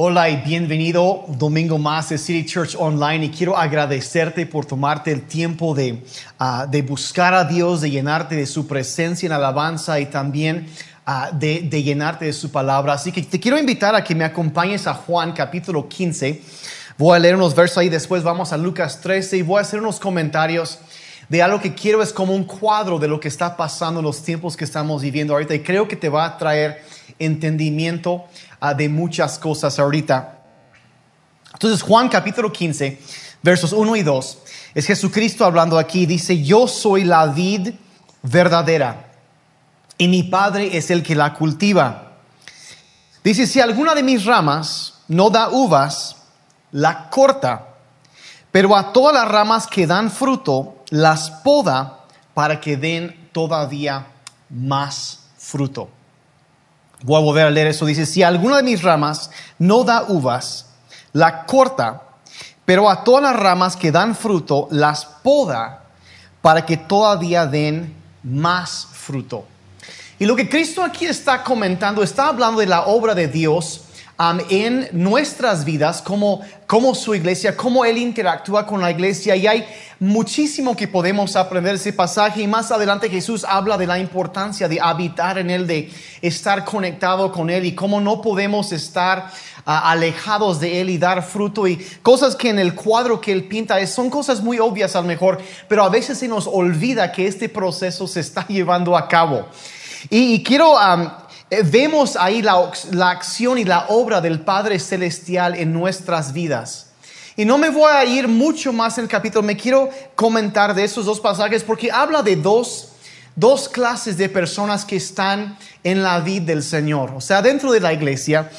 Hola y bienvenido domingo más de City Church Online y quiero agradecerte por tomarte el tiempo de, ah, de buscar a Dios, de llenarte de su presencia en alabanza y también ah, de, llenarte de su palabra. Así que te quiero invitar a que me acompañes a Juan capítulo 15. Voy a leer unos versos ahí, después vamos a Lucas 13 y voy a hacer unos comentarios de algo que quiero es como un cuadro de lo que está pasando los tiempos que estamos viviendo ahorita y creo que te va a traer entendimiento de muchas cosas ahorita. Entonces Juan capítulo 15, versos 1 y 2, es Jesucristo hablando aquí, dice, yo soy la vid verdadera y mi Padre es el que la cultiva. Dice, si alguna de mis ramas no da uvas, la corta, pero a todas las ramas que dan fruto, las poda para que den todavía más fruto. Voy a volver a leer eso. Dice, si alguna de mis ramas no da uvas, la corta, pero a todas las ramas que dan fruto, las poda para que todavía den más fruto. Y lo que Cristo aquí está comentando, está hablando de la obra de Dios um, en nuestras vidas, como, como su iglesia, cómo Él interactúa con la iglesia. Y hay muchísimo que podemos aprender de ese pasaje. Y más adelante Jesús habla de la importancia de habitar en Él, de estar conectado con Él y cómo no podemos estar uh, alejados de Él y dar fruto. Y cosas que en el cuadro que Él pinta son cosas muy obvias a lo mejor, pero a veces se nos olvida que este proceso se está llevando a cabo. Y, quiero... Eh, vemos ahí la, la, acción y la obra del Padre Celestial en nuestras vidas. Y no me voy a ir mucho más en el capítulo, me quiero comentar de esos dos pasajes porque habla de dos, dos clases de personas que están en la vida del Señor, o sea, dentro de la iglesia.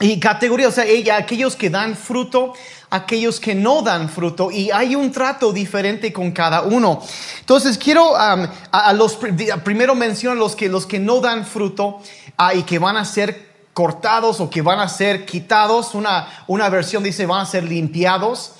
Y categoría, o sea, aquellos que dan fruto, aquellos que no dan fruto, y hay un trato diferente con cada uno. Entonces, quiero, um, a, los, primero menciono los que, los que no dan fruto uh, y que van a ser cortados o que van a ser quitados. Una, una versión dice van a ser limpiados.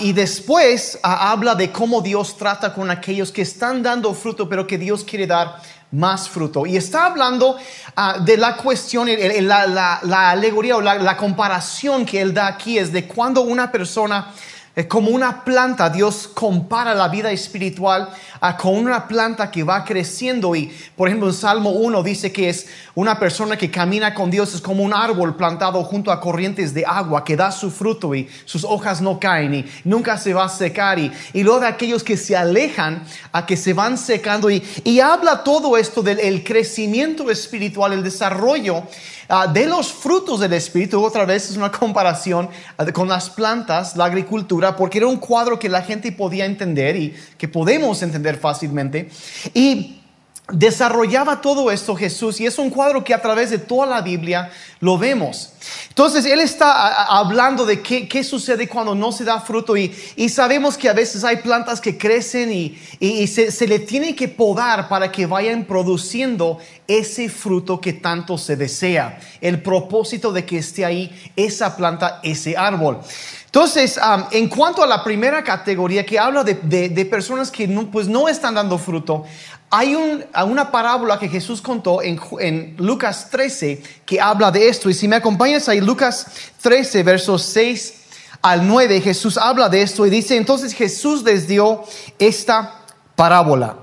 Y después habla de cómo Dios trata con aquellos que están dando fruto, pero que Dios quiere dar más fruto. Y está hablando uh, de la cuestión, la, la, la alegoría o la, la, comparación que él da aquí es de cuando una persona, eh, como una planta, Dios compara la vida espiritual uh, con una planta que va creciendo. Y por ejemplo en Salmo 1 dice que es una persona que camina con Dios, es como un árbol plantado junto a corrientes de agua que da su fruto y sus hojas no caen y nunca se va a secar. Y, y luego de aquellos que se alejan a que se van secando. Y, y habla todo esto del el crecimiento espiritual, el desarrollo uh, de los frutos del Espíritu. Otra vez es una comparación uh, con las plantas, la agricultura, porque era un cuadro que la gente podía entender y que podemos entender fácilmente. Y desarrollaba todo esto Jesús y es un cuadro que a través de toda la Biblia lo vemos. Entonces Él está hablando de qué, qué sucede cuando no se da fruto y, y, sabemos que a veces hay plantas que crecen y, y, y se, se, le tiene que podar para que vayan produciendo ese fruto que tanto se desea. El propósito de que esté ahí esa planta, ese árbol. Entonces, um, en cuanto a la primera categoría que habla de, de, de personas que no, pues no están dando fruto, hay un, una parábola que Jesús contó en, en, Lucas 13 que habla de esto. Y si me Lucas 13, versos 6 al 9, Jesús habla de esto y dice, entonces Jesús les dio esta parábola.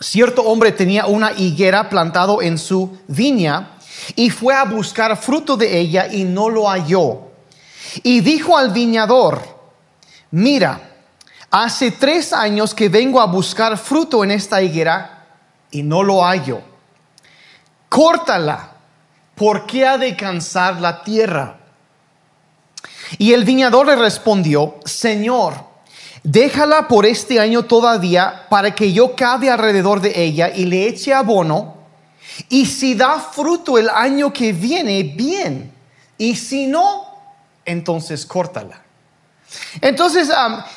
Cierto hombre tenía una higuera plantado en su viña y fue a buscar fruto de ella y no lo halló. Y dijo al viñador, mira, hace tres años que vengo a buscar fruto en esta higuera y no lo hallo. Córtala, porque ha de cansar la tierra. Y el viñador le respondió, Señor, déjala por este año todavía para que yo cabe alrededor de ella y le eche abono. Y si da fruto el año que viene, bien. Y si no, entonces córtala. Entonces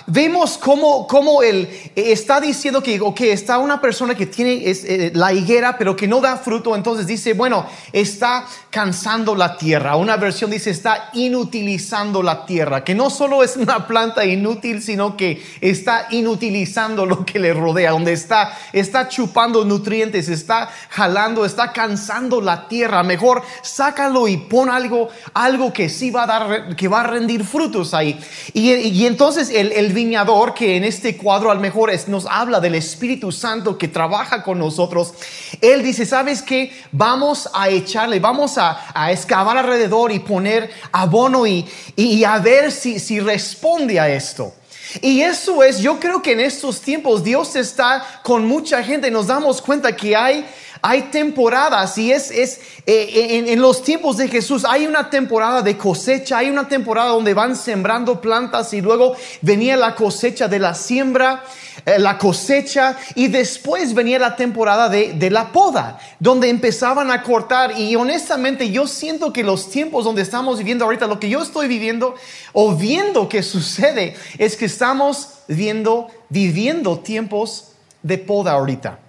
vemos cómo, cómo él eh, está diciendo que okay, está una persona que tiene eh, la higuera pero que no da fruto, entonces dice, bueno, está cansando la tierra. Una versión dice, está inutilizando la tierra, que no solo es una planta inútil, sino que está inutilizando lo que le rodea, donde está, está chupando nutrientes, está jalando, está cansando la tierra. Mejor sácalo y pon algo, algo que sí va a dar, que va a rendir frutos ahí. Y, entonces el, viñador, que en este cuadro al mejor es, nos habla del Espíritu Santo que trabaja con nosotros, él dice, ¿sabes qué? Vamos a echarle, vamos a, excavar alrededor y poner abono y, y, a ver si, si responde a esto. Y eso es, yo creo que en estos tiempos Dios está con mucha gente, nos damos cuenta que hay hay temporadas y es, es eh, en, los tiempos de Jesús hay una temporada de cosecha, hay una temporada donde van sembrando plantas y luego venía la cosecha de la siembra, eh, la cosecha y después venía la temporada de, de la poda, donde empezaban a cortar y honestamente yo siento que los tiempos donde estamos viviendo ahorita, lo que yo estoy viviendo o viendo que sucede es que estamos viendo, viviendo tiempos de poda ahorita.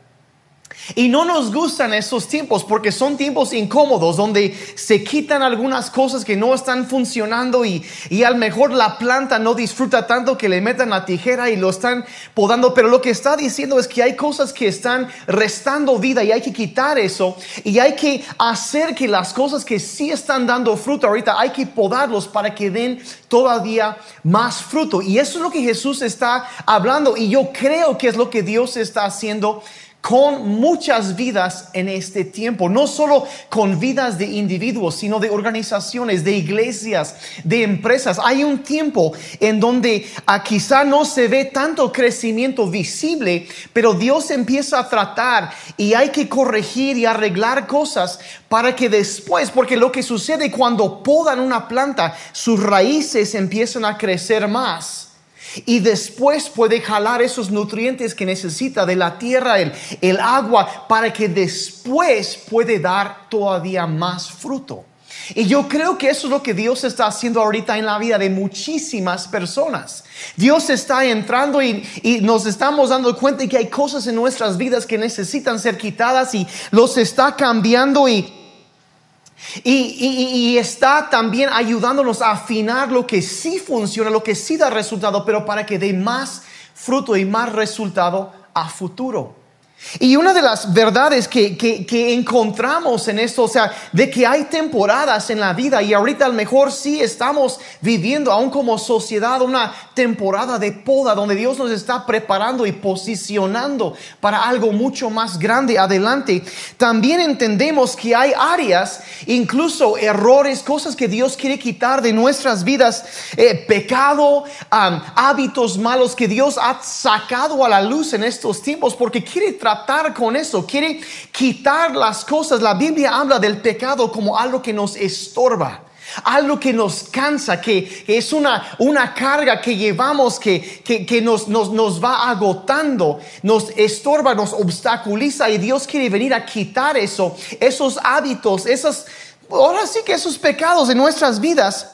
Y no nos gustan esos tiempos porque son tiempos incómodos donde se quitan algunas cosas que no están funcionando y, y a lo mejor la planta no disfruta tanto que le metan la tijera y lo están podando. Pero lo que está diciendo es que hay cosas que están restando vida y hay que quitar eso y hay que hacer que las cosas que sí están dando fruto ahorita hay que podarlos para que den todavía más fruto. Y eso es lo que Jesús está hablando y yo creo que es lo que Dios está haciendo con muchas vidas en este tiempo, no solo con vidas de individuos, sino de organizaciones, de iglesias, de empresas. Hay un tiempo en donde ah, quizá no se ve tanto crecimiento visible, pero Dios empieza a tratar y hay que corregir y arreglar cosas para que después, porque lo que sucede cuando podan una planta, sus raíces empiezan a crecer más y después puede jalar esos nutrientes que necesita de la tierra, el, el agua, para que después puede dar todavía más fruto. Y yo creo que eso es lo que Dios está haciendo ahorita en la vida de muchísimas personas. Dios está entrando y, y, nos estamos dando cuenta de que hay cosas en nuestras vidas que necesitan ser quitadas y los está cambiando y y, está también ayudándonos a afinar lo que sí funciona, lo que sí da resultado, pero para que dé más fruto y más resultado a futuro. Y una de las verdades que, que, encontramos en esto, o sea, de que hay temporadas en la vida y ahorita a lo mejor sí estamos viviendo aún como sociedad una temporada de poda donde Dios nos está preparando y posicionando para algo mucho más grande adelante. También entendemos que hay áreas, incluso errores, cosas que Dios quiere quitar de nuestras vidas, eh, pecado, hábitos malos que Dios ha sacado a la luz en estos tiempos porque quiere tratar con eso, quiere quitar las cosas. La Biblia habla del pecado como algo que nos estorba algo que nos cansa, que, es una, una, carga que llevamos, que, que, nos, nos, nos, va agotando, nos estorba, nos obstaculiza y Dios quiere venir a quitar eso, esos hábitos, esos, ahora sí que esos pecados en nuestras vidas.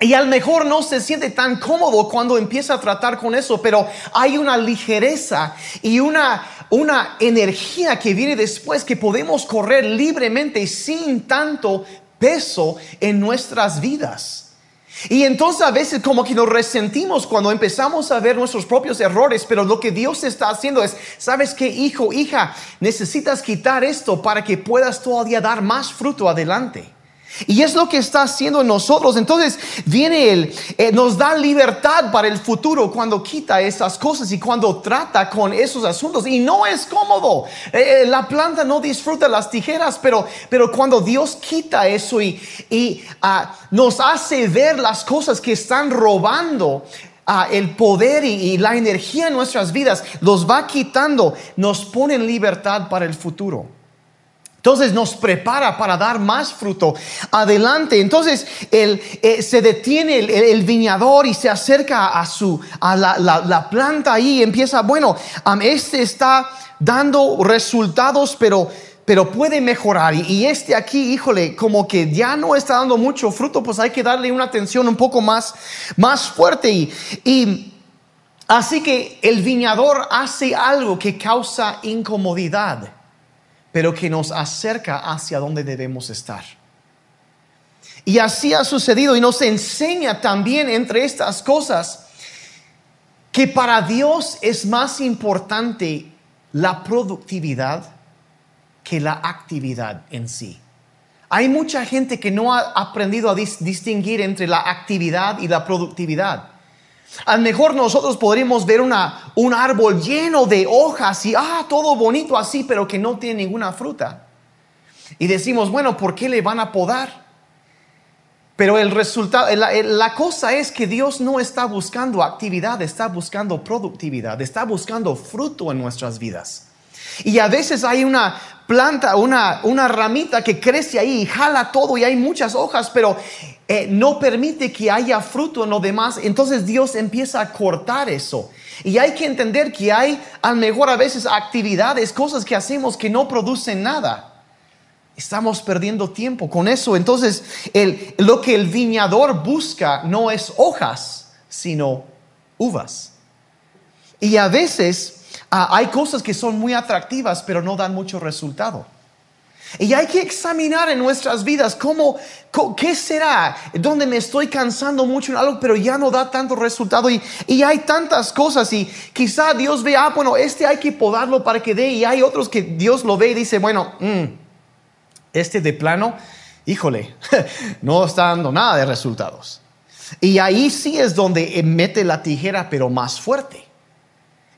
Y a lo mejor no se siente tan cómodo cuando empieza a tratar con eso, pero hay una ligereza y una, una energía que viene después que podemos correr libremente sin tanto peso en nuestras vidas. Y entonces a veces como que nos resentimos cuando empezamos a ver nuestros propios errores, pero lo que Dios está haciendo es, ¿sabes qué, hijo, hija? Necesitas quitar esto para que puedas todavía dar más fruto adelante. Y es lo que está haciendo en nosotros. Entonces viene Él, eh, nos da libertad para el futuro cuando quita esas cosas y cuando trata con esos asuntos. Y no es cómodo. Eh, eh, la planta no disfruta las tijeras, pero, pero cuando Dios quita eso y, y ah, nos hace ver las cosas que están robando ah, el poder y, y la energía en nuestras vidas, los va quitando, nos pone en libertad para el futuro. Entonces nos prepara para dar más fruto adelante. Entonces el, eh, se detiene el, viñador y se acerca a, su, a la, planta ahí y empieza, bueno, este está dando resultados, pero pero puede mejorar. Y, este aquí, híjole, como que ya no está dando mucho fruto, pues hay que darle una atención un poco más, más fuerte. Y, y así que el viñador hace algo que causa incomodidad, pero que nos acerca hacia donde debemos estar. Y así ha sucedido y nos enseña también entre estas cosas que para Dios es más importante la productividad que la actividad en sí. Hay mucha gente que no ha aprendido a distinguir entre la actividad y la productividad. A lo mejor nosotros podríamos ver una, un árbol lleno de hojas y, ah, todo bonito así, pero que no tiene ninguna fruta. Y decimos, bueno, ¿por qué le van a podar? Pero el resultado, la, la, cosa es que Dios no está buscando actividad, está buscando productividad, está buscando fruto en nuestras vidas. Y a veces hay una planta, una, una ramita que crece ahí y jala todo y hay muchas hojas, pero eh, no permite que haya fruto en lo demás. Entonces Dios empieza a cortar eso. Y hay que entender que hay a lo mejor a veces actividades, cosas que hacemos que no producen nada. Estamos perdiendo tiempo con eso. Entonces, lo que el viñador busca no es hojas, sino uvas. Y a veces Ah, hay cosas que son muy atractivas, pero no dan mucho resultado. Y hay que examinar en nuestras vidas cómo, qué será, donde me estoy cansando mucho en algo, pero ya no da tanto resultado. Y, hay tantas cosas y quizá Dios vea, ah, bueno, este hay que podarlo para que dé. Y hay otros que Dios lo ve y dice, bueno, mm, este de plano, híjole, no está dando nada de resultados. Y ahí sí es donde mete la tijera, pero más fuerte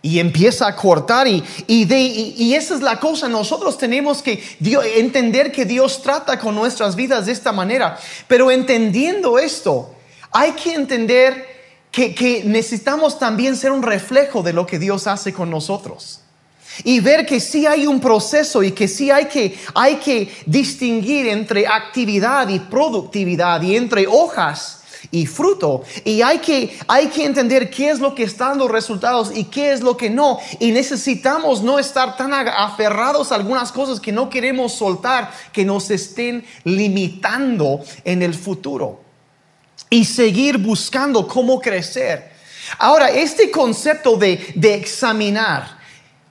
y empieza a cortar y, y, esa es la cosa, nosotros tenemos que entender que Dios trata con nuestras vidas de esta manera, pero entendiendo esto, hay que entender que, que necesitamos también ser un reflejo de lo que Dios hace con nosotros. Y ver que sí hay un proceso y que sí hay que, hay que distinguir entre actividad y productividad y entre hojas y fruto. Y hay que, hay que entender qué es lo que está dando resultados y qué es lo que no. Y necesitamos no estar tan aferrados a algunas cosas que no queremos soltar, que nos estén limitando en el futuro. Y seguir buscando cómo crecer. Ahora, este concepto de, de examinar,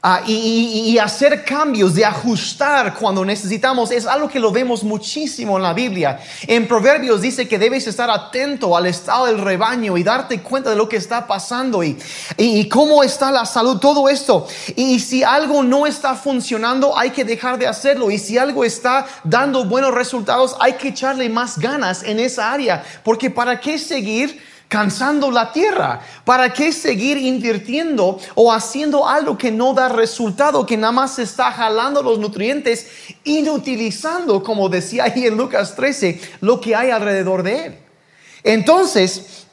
Ah, y, hacer cambios, de ajustar cuando necesitamos, es algo que lo vemos muchísimo en la Biblia. En Proverbios dice que debes estar atento al estado del rebaño y darte cuenta de lo que está pasando y, y cómo está la salud, todo esto. Y si algo no está funcionando, hay que dejar de hacerlo. Y si algo está dando buenos resultados, hay que echarle más ganas en esa área. Porque ¿para qué seguir? Cansando la tierra? ¿Para qué seguir invirtiendo o haciendo algo que no da resultado, que nada más está jalando los nutrientes, inutilizando, como decía ahí en Lucas 13, lo que hay alrededor de él? Entonces,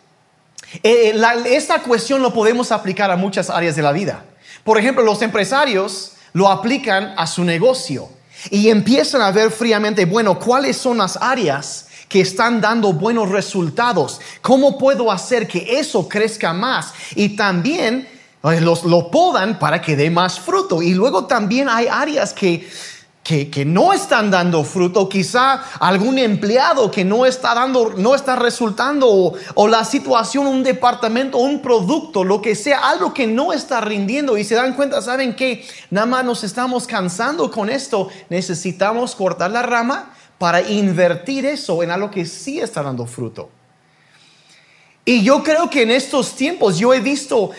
eh, esta cuestión lo podemos aplicar a muchas áreas de la vida. Por ejemplo, los empresarios lo aplican a su negocio y empiezan a ver fríamente, bueno, ¿cuáles son las áreas? Están dando buenos resultados. ¿Cómo puedo hacer que eso crezca más? Y también eh, los, lo podan para que dé más fruto. Y luego también hay áreas que, que, no están dando fruto, quizá algún empleado que no está dando, no está resultando, o, o, la situación, un departamento, un producto, lo que sea, algo que no está rindiendo y se dan cuenta, ¿saben que Nada más nos estamos cansando con esto, necesitamos cortar la rama para invertir eso en algo que sí está dando fruto. Y yo creo que en estos tiempos yo he visto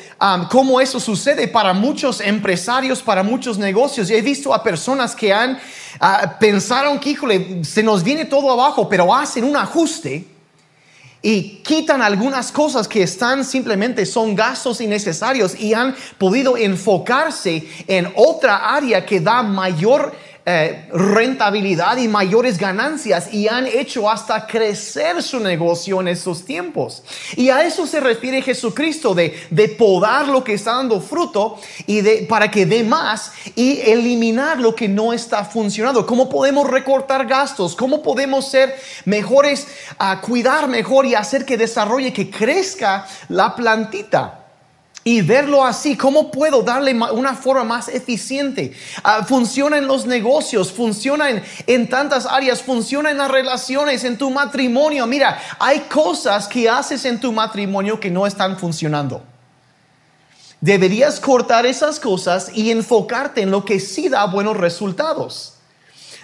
cómo eso sucede para muchos empresarios, para muchos negocios. Yo he visto a personas que han uh, pensaron que, híjole, se nos viene todo abajo, pero hacen un ajuste y quitan algunas cosas que están simplemente son gastos innecesarios y han podido enfocarse en otra área que da mayor eh, rentabilidad y mayores ganancias y han hecho hasta crecer su negocio en estos tiempos. Y a eso se refiere Jesucristo de, de podar lo que está dando fruto y de, para que dé más y eliminar lo que no está funcionando. ¿Cómo podemos recortar gastos? ¿Cómo podemos ser mejores, a cuidar mejor y hacer que desarrolle, que crezca la plantita? Y verlo así, ¿cómo puedo darle una forma más eficiente? Ah, funciona en los negocios, funciona en, en tantas áreas, funciona en las relaciones, en tu matrimonio. Mira, hay cosas que haces en tu matrimonio que no están funcionando. Deberías cortar esas cosas y enfocarte en lo que sí da buenos resultados.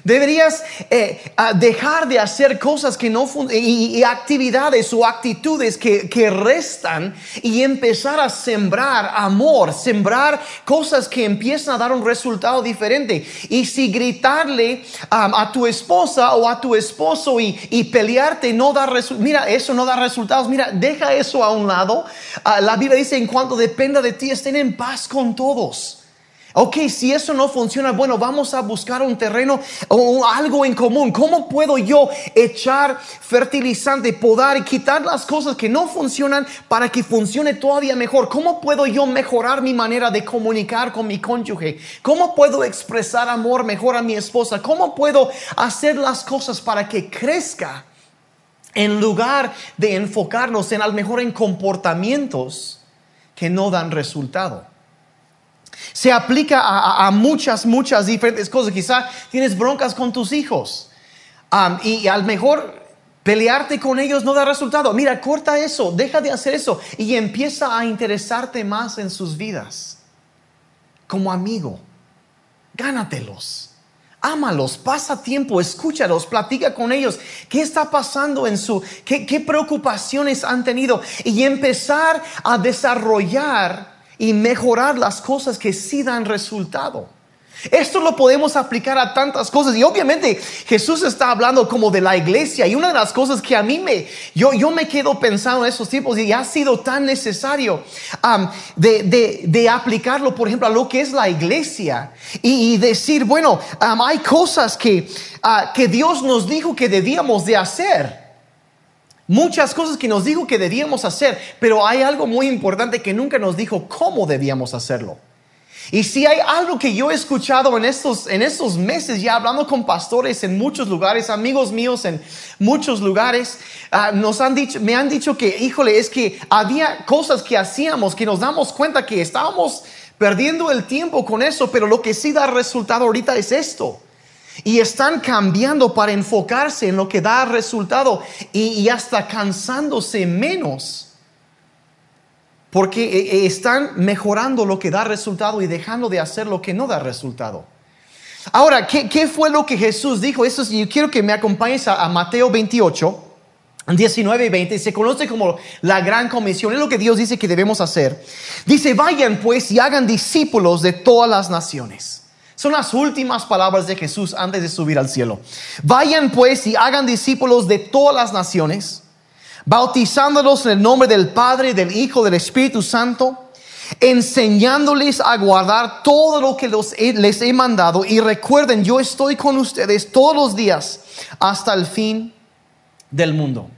Deberías eh, dejar de hacer cosas que no y, y actividades o actitudes que, que, restan y empezar a sembrar amor, sembrar cosas que empiezan a dar un resultado diferente. Y si gritarle a tu esposa o a tu esposo y, y pelearte no da resultados, mira, eso no da resultados, mira, deja eso a un lado. Ah, la Biblia dice, en cuanto dependa de ti, estén en paz con todos. Ok, si eso no funciona, bueno, vamos a buscar un terreno o algo en común. ¿Cómo puedo yo echar fertilizante, podar y quitar las cosas que no funcionan para que funcione todavía mejor? ¿Cómo puedo yo mejorar mi manera de comunicar con mi cónyuge? ¿Cómo puedo expresar amor mejor a mi esposa? ¿Cómo puedo hacer las cosas para que crezca? En lugar de enfocarnos en al mejor en comportamientos que no dan resultado. Se aplica a, muchas, muchas diferentes cosas. Quizá tienes broncas con tus hijos y, al mejor pelearte con ellos no da resultado. Mira, corta eso, deja de hacer eso y empieza a interesarte más en sus vidas. Como amigo, gánatelos. Ámalos, pasa tiempo, escúchalos, platica con ellos. ¿Qué está pasando en su, qué, qué preocupaciones han tenido? Y empezar a desarrollar y mejorar las cosas que sí dan resultado. Esto lo podemos aplicar a tantas cosas y obviamente Jesús está hablando como de la iglesia y una de las cosas que a mí me, yo, yo me quedo pensando en esos tiempos y ha sido tan necesario um, de, de, aplicarlo, por ejemplo, a lo que es la iglesia y, decir, bueno, hay cosas que, uh, que Dios nos dijo que debíamos de hacer. Muchas cosas que nos dijo que debíamos hacer, pero hay algo muy importante que nunca nos dijo cómo debíamos hacerlo. Y si hay algo que yo he escuchado en estos, en estos meses, ya hablando con pastores en muchos lugares, amigos míos en muchos lugares, ah, nos han dicho, me han dicho que, híjole, es que había cosas que hacíamos que nos damos cuenta que estábamos perdiendo el tiempo con eso, pero lo que sí da resultado ahorita es esto. Y están cambiando para enfocarse en lo que da resultado y, hasta cansándose menos. Porque eh, eh, están mejorando lo que da resultado y dejando de hacer lo que no da resultado. Ahora, ¿qué, fue lo que Jesús dijo? Eso yo quiero que me acompañes a, a Mateo 28. 19 y 20 se conoce como la gran comisión, es lo que Dios dice que debemos hacer. Dice, vayan pues y hagan discípulos de todas las naciones son las últimas palabras de Jesús antes de subir al cielo. Vayan pues y hagan discípulos de todas las naciones, bautizándolos en el nombre del Padre, del Hijo, del Espíritu Santo, enseñándoles a guardar todo lo que les he mandado. Y recuerden, yo estoy con ustedes todos los días hasta el fin del mundo.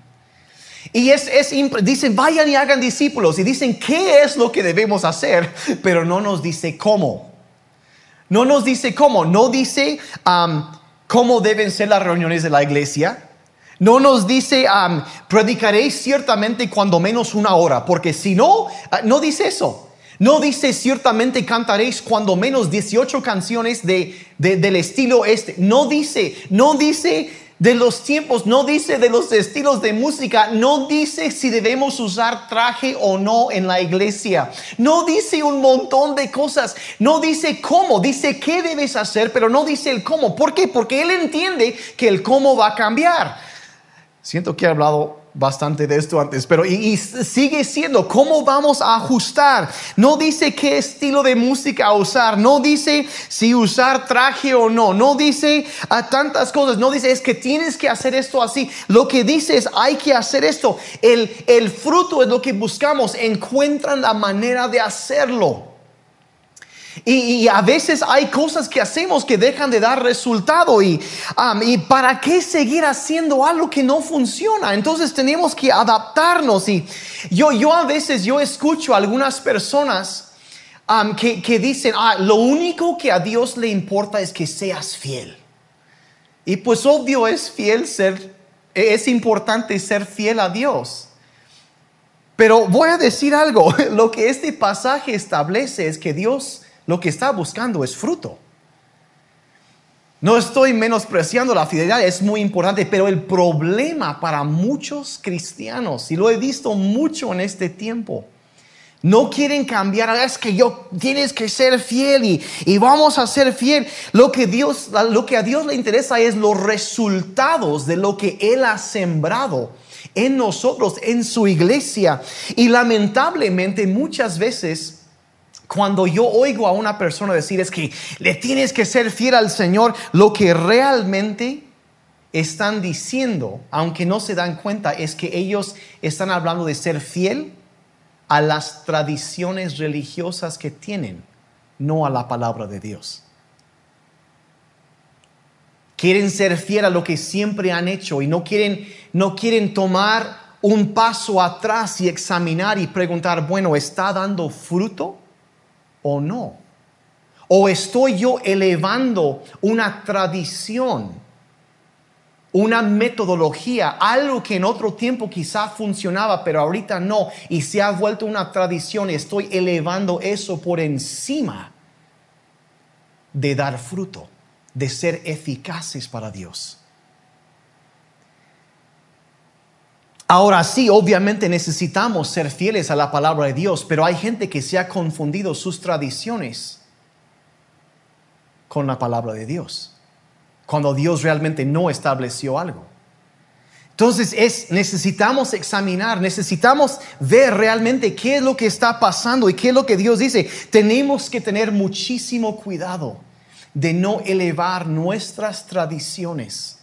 Y es, es, dicen, vayan y hagan discípulos. Y dicen, ¿qué es lo que debemos hacer? Pero no nos dice cómo. No nos dice cómo, no dice um, cómo deben ser las reuniones de la iglesia. No nos dice, um, predicaréis ciertamente cuando menos una hora, porque si no, uh, no dice eso. No dice ciertamente cantaréis cuando menos 18 canciones de, del estilo este. No dice, no dice de los tiempos, no dice de los estilos de música, no dice si debemos usar traje o no en la iglesia, no dice un montón de cosas, no dice cómo, dice qué debes hacer, pero no dice el cómo. ¿Por qué? Porque él entiende que el cómo va a cambiar. Siento que he hablado bastante de esto antes, pero y, sigue siendo cómo vamos a ajustar. No dice qué estilo de música usar, no dice si usar traje o no, no dice a tantas cosas, no dice es que tienes que hacer esto así. Lo que dice es hay que hacer esto. El, el fruto es lo que buscamos, encuentran la manera de hacerlo. Y, a veces hay cosas que hacemos que dejan de dar resultado y, y para qué seguir haciendo algo que no funciona. Entonces tenemos que adaptarnos y yo, yo a veces yo escucho a algunas personas que, que, dicen, ah, lo único que a Dios le importa es que seas fiel. Y pues obvio es fiel ser, es importante ser fiel a Dios. Pero voy a decir algo, lo que este pasaje establece es que Dios lo que está buscando es fruto. No estoy menospreciando la fidelidad, es muy importante, pero el problema para muchos cristianos, y lo he visto mucho en este tiempo, no quieren cambiar, ah, es que yo tienes que ser fiel y, y, vamos a ser fiel. Lo que, Dios, lo que a Dios le interesa es los resultados de lo que Él ha sembrado en nosotros, en su iglesia. Y lamentablemente muchas veces cuando yo oigo a una persona decir es que le tienes que ser fiel al Señor, lo que realmente están diciendo, aunque no se dan cuenta, es que ellos están hablando de ser fiel a las tradiciones religiosas que tienen, no a la palabra de Dios. Quieren ser fiel a lo que siempre han hecho y no quieren, no quieren tomar un paso atrás y examinar y preguntar, bueno, ¿está dando fruto? O no? ¿O estoy yo elevando una tradición, una metodología, algo que en otro tiempo quizá funcionaba, pero ahorita no, y se ha vuelto una tradición estoy elevando eso por encima de dar fruto, de ser eficaces para Dios? Ahora sí, obviamente necesitamos ser fieles a la palabra de Dios, pero hay gente que se ha confundido sus tradiciones con la palabra de Dios, cuando Dios realmente no estableció algo. Entonces es, necesitamos examinar, necesitamos ver realmente qué es lo que está pasando y qué es lo que Dios dice. Tenemos que tener muchísimo cuidado de no elevar nuestras tradiciones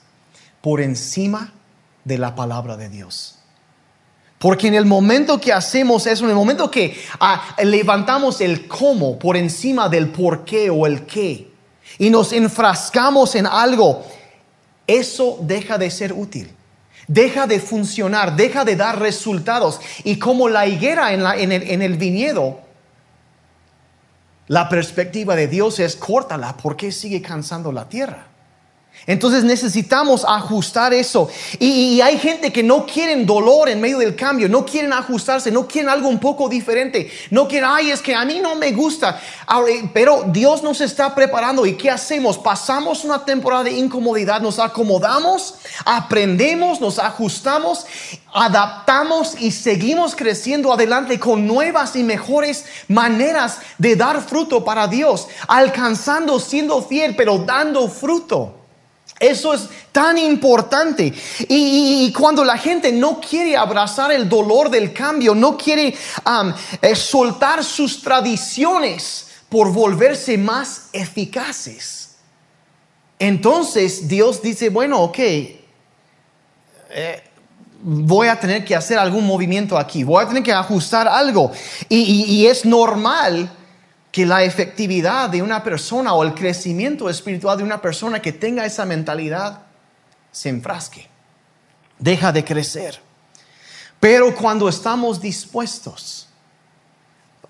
por encima de la palabra de Dios. Porque en el momento que hacemos eso, en el momento que ah, levantamos el cómo por encima del por qué o el qué, y nos enfrascamos en algo, eso deja de ser útil, deja de funcionar, deja de dar resultados. Y como la higuera en, el, en el viñedo, la perspectiva de Dios es córtala, ¿por qué sigue cansando la tierra? Entonces necesitamos ajustar eso. Y, hay gente que no quieren dolor en medio del cambio, no quieren ajustarse, no quieren algo un poco diferente, no quieren, ay, es que a mí no me gusta. Pero Dios nos está preparando y ¿qué hacemos? Pasamos una temporada de incomodidad, nos acomodamos, aprendemos, nos ajustamos, adaptamos y seguimos creciendo adelante con nuevas y mejores maneras de dar fruto para Dios, alcanzando, siendo fiel, pero dando fruto. Eso es tan importante. Y, cuando la gente no quiere abrazar el dolor del cambio, no quiere eh, soltar sus tradiciones por volverse más eficaces, entonces Dios dice, bueno, ok, eh, voy a tener que hacer algún movimiento aquí, voy a tener que ajustar algo. y es normal que la efectividad de una persona o el crecimiento espiritual de una persona que tenga esa mentalidad se enfrasque, deja de crecer. Pero cuando estamos dispuestos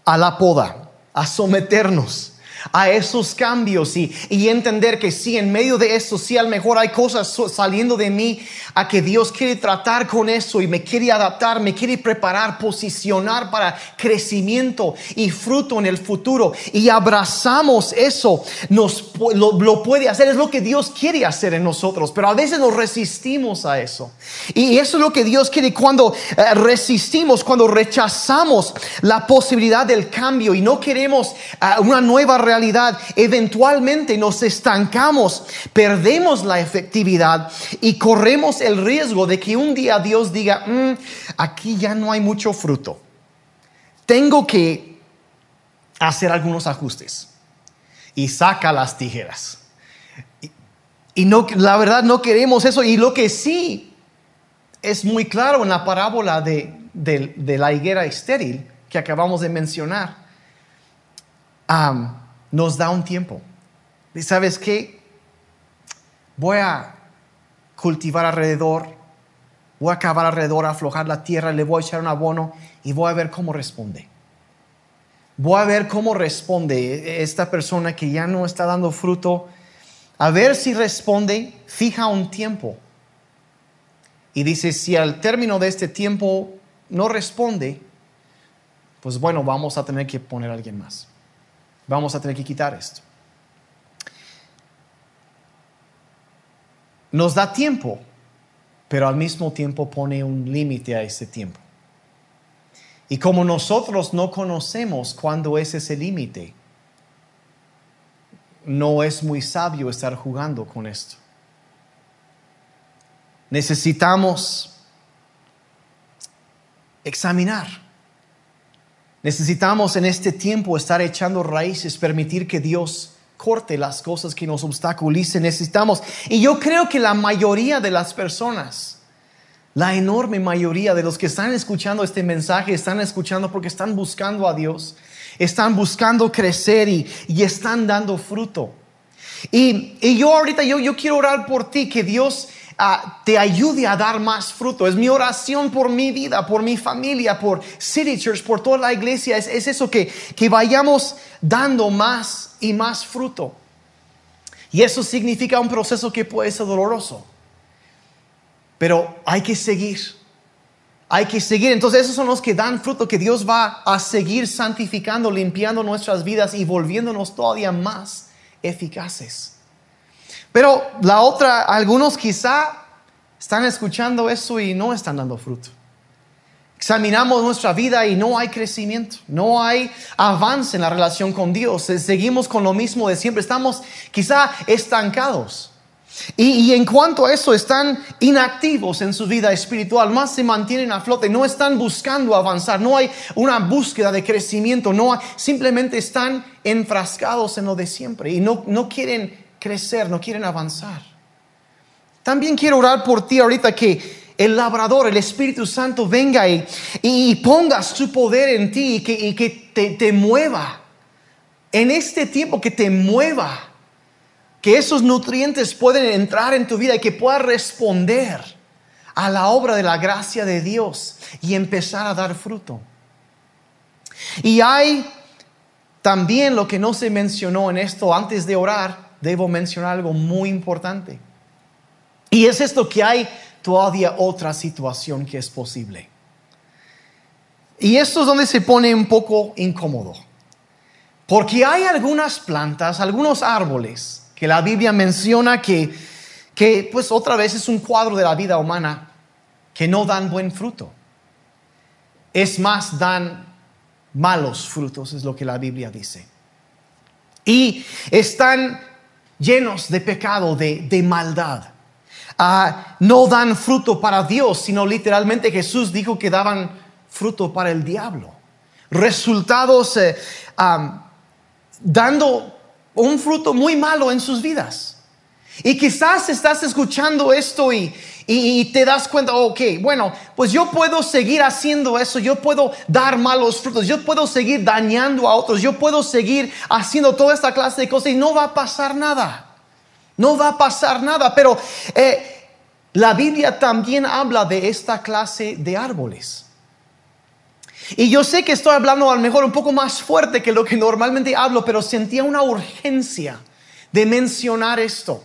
a la poda, a someternos, a esos cambios y, entender que sí, en medio de eso, sí, a lo mejor hay cosas saliendo de mí a que Dios quiere tratar con eso y me quiere adaptar, me quiere preparar, posicionar para crecimiento y fruto en el futuro. Y abrazamos eso, nos, lo, puede hacer, es lo que Dios quiere hacer en nosotros, pero a veces nos resistimos a eso. Y eso es lo que Dios quiere cuando eh, resistimos, cuando rechazamos la posibilidad del cambio y no queremos eh, una nueva realidad realidad, eventualmente nos estancamos, perdemos la efectividad y corremos el riesgo de que un día Dios diga, mm, aquí ya no hay mucho fruto. Tengo que hacer algunos ajustes. Y saca las tijeras. Y, no, la verdad no queremos eso. Y lo que sí es muy claro en la parábola de, de, la higuera estéril que acabamos de mencionar nos da un tiempo. ¿Y sabes qué? Voy a cultivar alrededor, voy a cavar alrededor, aflojar la tierra, le voy a echar un abono y voy a ver cómo responde. Voy a ver cómo responde esta persona que ya no está dando fruto. A ver si responde, fija un tiempo. Y dice, si al término de este tiempo no responde, pues bueno, vamos a tener que poner a alguien más. Vamos a tener que quitar esto. Nos da tiempo, pero al mismo tiempo pone un límite a ese tiempo. Y como nosotros no conocemos cuándo es ese límite, no es muy sabio estar jugando con esto. Necesitamos examinar. Necesitamos en este tiempo estar echando raíces, permitir que Dios corte las cosas que nos obstaculicen. Necesitamos, y yo creo que la mayoría de las personas, la enorme mayoría de los que están escuchando este mensaje, están escuchando porque están buscando a Dios, están buscando crecer y, están dando fruto. Y, yo ahorita, yo, yo quiero orar por ti, que Dios te ayude a dar más fruto. Es mi oración por mi vida, por mi familia, por City Church, por toda la iglesia. Es, es eso, que, que vayamos dando más y más fruto. Y eso significa un proceso que puede ser doloroso. Pero hay que seguir. Hay que seguir. Entonces esos son los que dan fruto, que Dios va a seguir santificando, limpiando nuestras vidas y volviéndonos todavía más eficaces. Pero la otra, algunos quizá están escuchando eso y no están dando fruto. Examinamos nuestra vida y no hay crecimiento, no hay avance en la relación con Dios. Seguimos con lo mismo de siempre. Estamos quizá estancados. Y, en cuanto a eso, están inactivos en su vida espiritual, más se mantienen a flote, no están buscando avanzar, no hay una búsqueda de crecimiento, no simplemente están enfrascados en lo de siempre y no, no quieren crecer, no quieren avanzar. También quiero orar por ti ahorita que el labrador, el Espíritu Santo venga y, y ponga su poder en ti y que, y que te, te mueva. En este tiempo que te mueva que esos nutrientes pueden entrar en tu vida y que puedas responder a la obra de la gracia de Dios y empezar a dar fruto. Y hay también lo que no se mencionó en esto antes de orar, debo mencionar algo muy importante. Y es esto que hay todavía otra situación que es posible. Y esto es donde se pone un poco incómodo. Porque hay algunas plantas, algunos árboles, que la Biblia menciona que, que pues otra vez es un cuadro de la vida humana que no dan buen fruto. Es más, dan malos frutos, es lo que la Biblia dice. Y están llenos de pecado, de, de maldad. Ah, no dan fruto para Dios, sino literalmente Jesús dijo que daban fruto para el diablo. Resultados eh, dando un fruto muy malo en sus vidas. Y quizás estás escuchando esto y, y, te das cuenta, ok, bueno, pues yo puedo seguir haciendo eso, yo puedo dar malos frutos, yo puedo seguir dañando a otros, yo puedo seguir haciendo toda esta clase de cosas y no va a pasar nada. No va a pasar nada, pero eh, la Biblia también habla de esta clase de árboles. Y yo sé que estoy hablando a lo mejor un poco más fuerte que lo que normalmente hablo, pero sentía una urgencia de mencionar esto.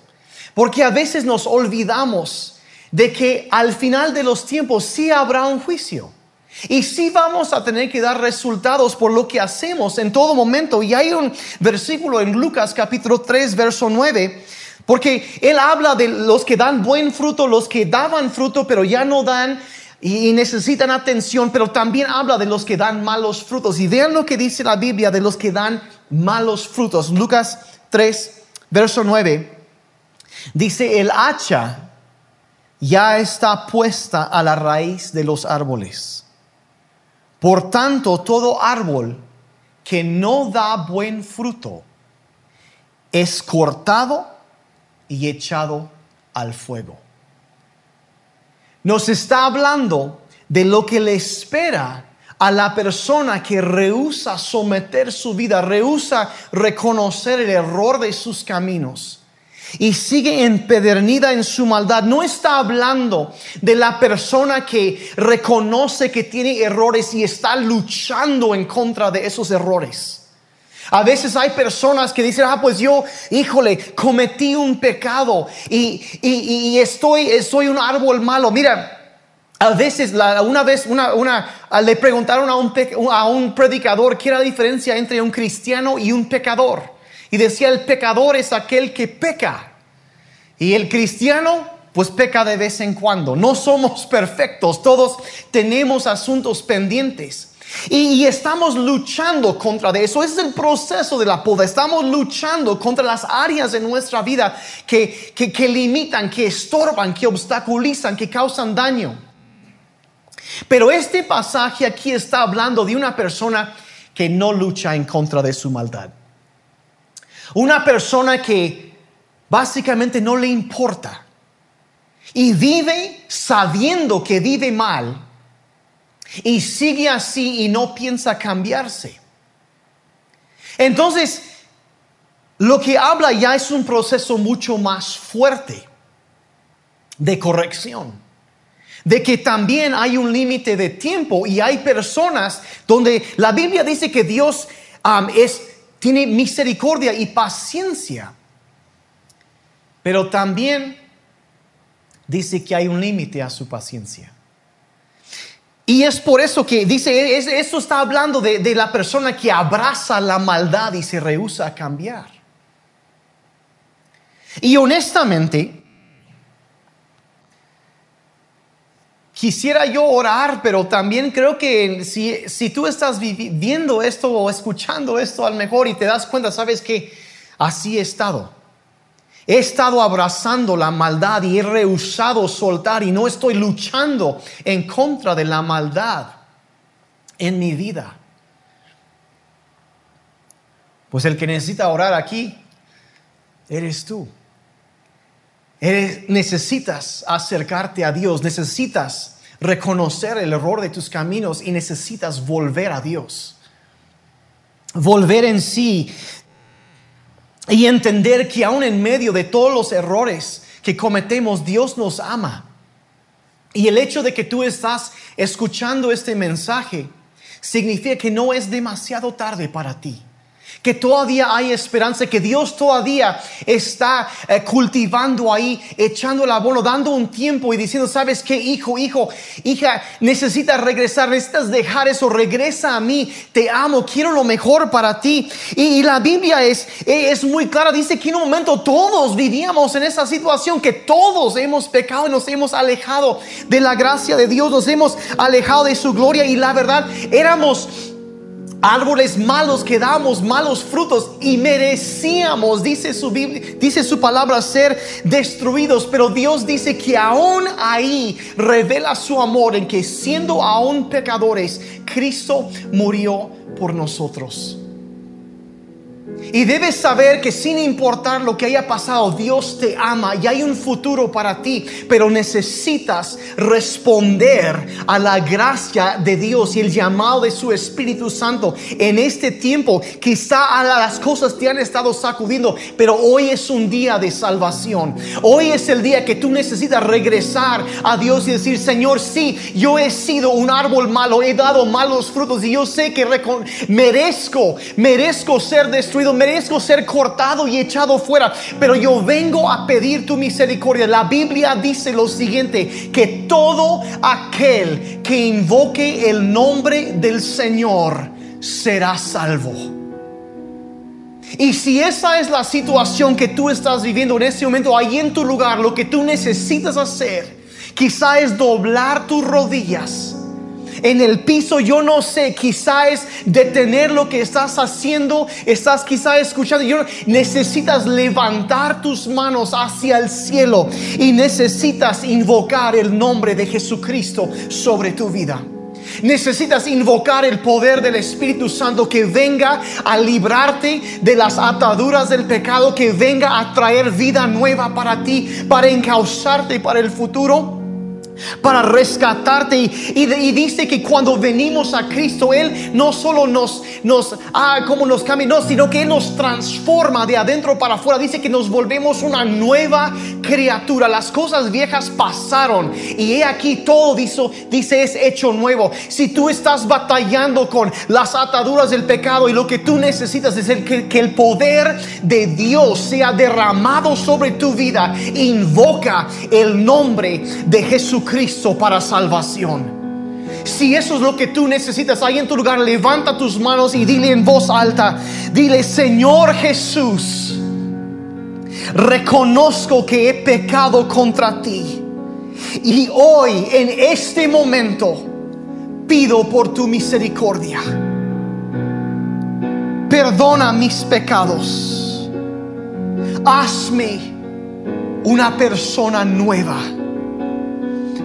Porque a veces nos olvidamos de que al final de los tiempos sí habrá un juicio. Y sí vamos a tener que dar resultados por lo que hacemos en todo momento. Y hay un versículo en Lucas capítulo 3, verso 9, porque él habla de los que dan buen fruto, los que daban fruto, pero ya no dan y necesitan atención, pero también habla de los que dan malos frutos. Y vean lo que dice la Biblia de los que dan malos frutos. Lucas 3, verso 9. Dice, el hacha ya está puesta a la raíz de los árboles. Por tanto, todo árbol que no da buen fruto es cortado y echado al fuego nos está hablando de lo que le espera a la persona que rehúsa someter su vida, rehúsa reconocer el error de sus caminos y sigue empedernida en su maldad. No está hablando de la persona que reconoce que tiene errores y está luchando en contra de esos errores. A veces hay personas que dicen, ah, pues yo, híjole, cometí un pecado y, y, estoy, soy un árbol malo. Mira, A veces, una vez, una, una, le preguntaron a un, a un predicador qué era la diferencia entre un cristiano y un pecador. Y decía, el pecador es aquel que peca. Y el cristiano, pues peca de vez en cuando. No somos perfectos, todos tenemos asuntos pendientes. Y, estamos luchando contra eso. Ese es el proceso de la poda. Estamos luchando contra las áreas de nuestra vida que, que limitan, que estorban, que obstaculizan, que causan daño. Pero este pasaje aquí está hablando de una persona que no lucha en contra de su maldad. Una persona que básicamente no le importa y vive sabiendo que vive mal y sigue así y no piensa cambiarse. Entonces, lo que habla ya es un proceso mucho más fuerte de corrección de que también hay un límite de tiempo y hay personas donde la Biblia dice que Dios es, tiene misericordia y paciencia, pero también dice que hay un límite a su paciencia. Y es por eso que dice, esto está hablando de, de la persona que abraza la maldad y se rehúsa a cambiar. Y honestamente, quisiera yo orar, pero también creo que si, si tú estás viendo esto o escuchando esto al mejor y te das cuenta, sabes que así he estado. He estado abrazando la maldad y he rehusado soltar y no estoy luchando en contra de la maldad en mi vida. Pues el que necesita orar aquí eres tú necesitas acercarte a Dios, necesitas reconocer el error de tus caminos y necesitas volver a Dios. Volver en sí y entender que aún en medio de todos los errores que cometemos, Dios nos ama. Y el hecho de que tú estás escuchando este mensaje significa que no es demasiado tarde para ti que todavía hay esperanza, que Dios todavía está eh, cultivando ahí, echando el abono, dando un tiempo y diciendo, sabes qué, hijo, hijo, hija, necesitas regresar, necesitas dejar eso, regresa a mí, te amo, quiero lo mejor para ti. Y, la Biblia es, eh, es muy clara, dice que en un momento todos vivíamos en esa situación, que todos hemos pecado y nos hemos alejado de la gracia de Dios, nos hemos alejado de su gloria y la verdad, éramos árboles malos que damos malos frutos y merecíamos, dice su Biblia, dice su palabra, ser destruidos. Pero Dios dice que aún ahí revela su amor en que siendo aún pecadores, Cristo murió por nosotros. Y debes saber que sin importar lo que haya pasado, Dios te ama y hay un futuro para ti, pero necesitas responder a la gracia de Dios y el llamado de su Espíritu Santo en este tiempo. Quizá las cosas te han estado sacudiendo, pero hoy es un día de salvación. Hoy es el día que tú necesitas regresar a Dios y decir, Señor, sí, yo he sido un árbol malo, he dado malos frutos y yo sé que merezco, merezco ser destruido merezco ser cortado y echado fuera, pero yo vengo a pedir tu misericordia. La Biblia dice lo siguiente, que todo aquel que invoque el nombre del Señor será salvo. Y si esa es la situación que tú estás viviendo en este momento, ahí en tu lugar, lo que tú necesitas hacer, quizá es doblar tus rodillas en el piso, yo no sé, quizá es detener lo que estás haciendo, estás quizá escuchando, yo, necesitas levantar tus manos hacia el cielo y necesitas invocar el nombre de Jesucristo sobre tu vida. Necesitas invocar el poder del Espíritu Santo que venga a librarte de las ataduras del pecado, que venga a traer vida nueva para ti, para encauzarte para el futuro para rescatarte. Y, dice que cuando venimos a Cristo, Él no solo nos, nos, ah, como nos cambia, sino que Él nos transforma de adentro para afuera. Dice que nos volvemos una nueva criatura. Las cosas viejas pasaron y he aquí todo dice, dice es hecho nuevo. Si tú estás batallando con las ataduras del pecado y lo que tú necesitas es el, que, que el poder de Dios sea derramado sobre tu vida, invoca el nombre de Jesucristo Jesucristo para salvación. Si eso es lo que tú necesitas, ahí en tu lugar, levanta tus manos y dile en voz alta, dile, Señor Jesús, reconozco que he pecado contra ti. Y hoy, en este momento, pido por tu misericordia. Perdona mis pecados. Hazme una persona nueva.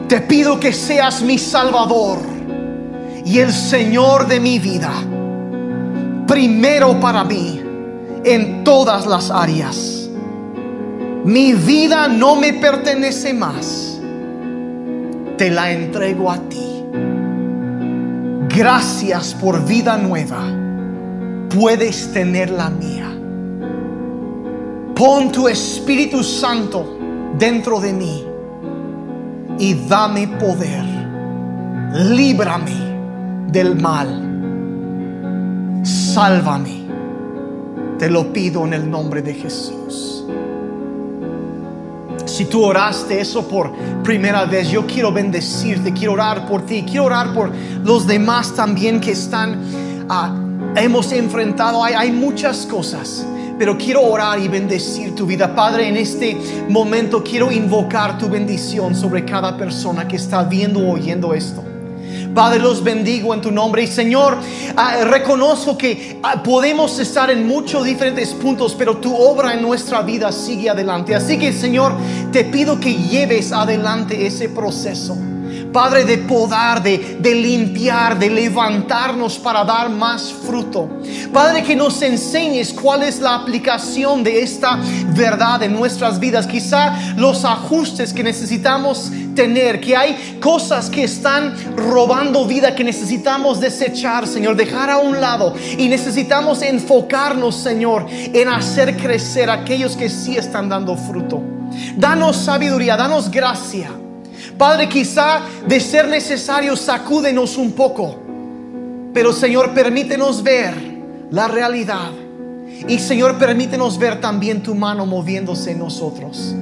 Te pido que seas mi Salvador y el Señor de mi vida. Primero para mí en todas las áreas. Mi vida no me pertenece más. Te la entrego a ti. Gracias por vida nueva. Puedes tener la mía. Pon tu Espíritu Santo dentro de mí y dame poder. Líbrame del mal. Sálvame. Te lo pido en el nombre de Jesús. Si tú oraste eso por primera vez, yo quiero bendecirte, quiero orar por ti, quiero orar por los demás también que están, ah, hemos enfrentado, hay, hay muchas cosas pero quiero orar y bendecir tu vida. Padre, en este momento quiero invocar tu bendición sobre cada persona que está viendo o oyendo esto. Padre, los bendigo en tu nombre. Y Señor, ah, reconozco que ah, podemos estar en muchos diferentes puntos, pero tu obra en nuestra vida sigue adelante. Así que, Señor, te pido que lleves adelante ese proceso. Padre, de podar, de, de, limpiar, de levantarnos para dar más fruto. Padre, que nos enseñes cuál es la aplicación de esta verdad en nuestras vidas. Quizá los ajustes que necesitamos tener, que hay cosas que están robando vida que necesitamos desechar, Señor, dejar a un lado. Y necesitamos enfocarnos, Señor, en hacer crecer aquellos que sí están dando fruto. Danos sabiduría, danos gracia Padre, quizá de ser necesario, sacúdenos un poco. Pero Señor, permítenos ver la realidad. Y Señor, permítenos ver también tu mano moviéndose en nosotros.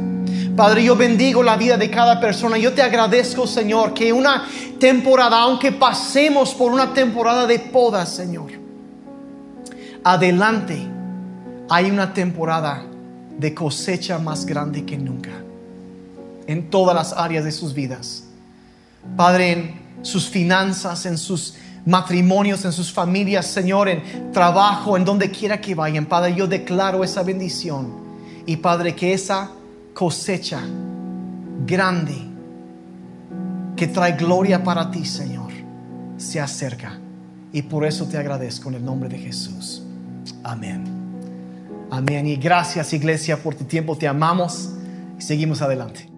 Padre, yo bendigo la vida de cada persona. Yo te agradezco, Señor, que una temporada, aunque pasemos por una temporada de podas, Señor, adelante hay una temporada de cosecha más grande que nunca en todas las áreas de sus vidas. Padre, en sus finanzas, en sus matrimonios, en sus familias, Señor, en trabajo, en donde quiera que vayan. Padre, yo declaro esa bendición. Y Padre, que esa cosecha grande que trae gloria para ti, Señor, se acerca. Y por eso te agradezco en el nombre de Jesús. Amén. Amén. Y gracias, iglesia, por tu tiempo. Te amamos y seguimos adelante.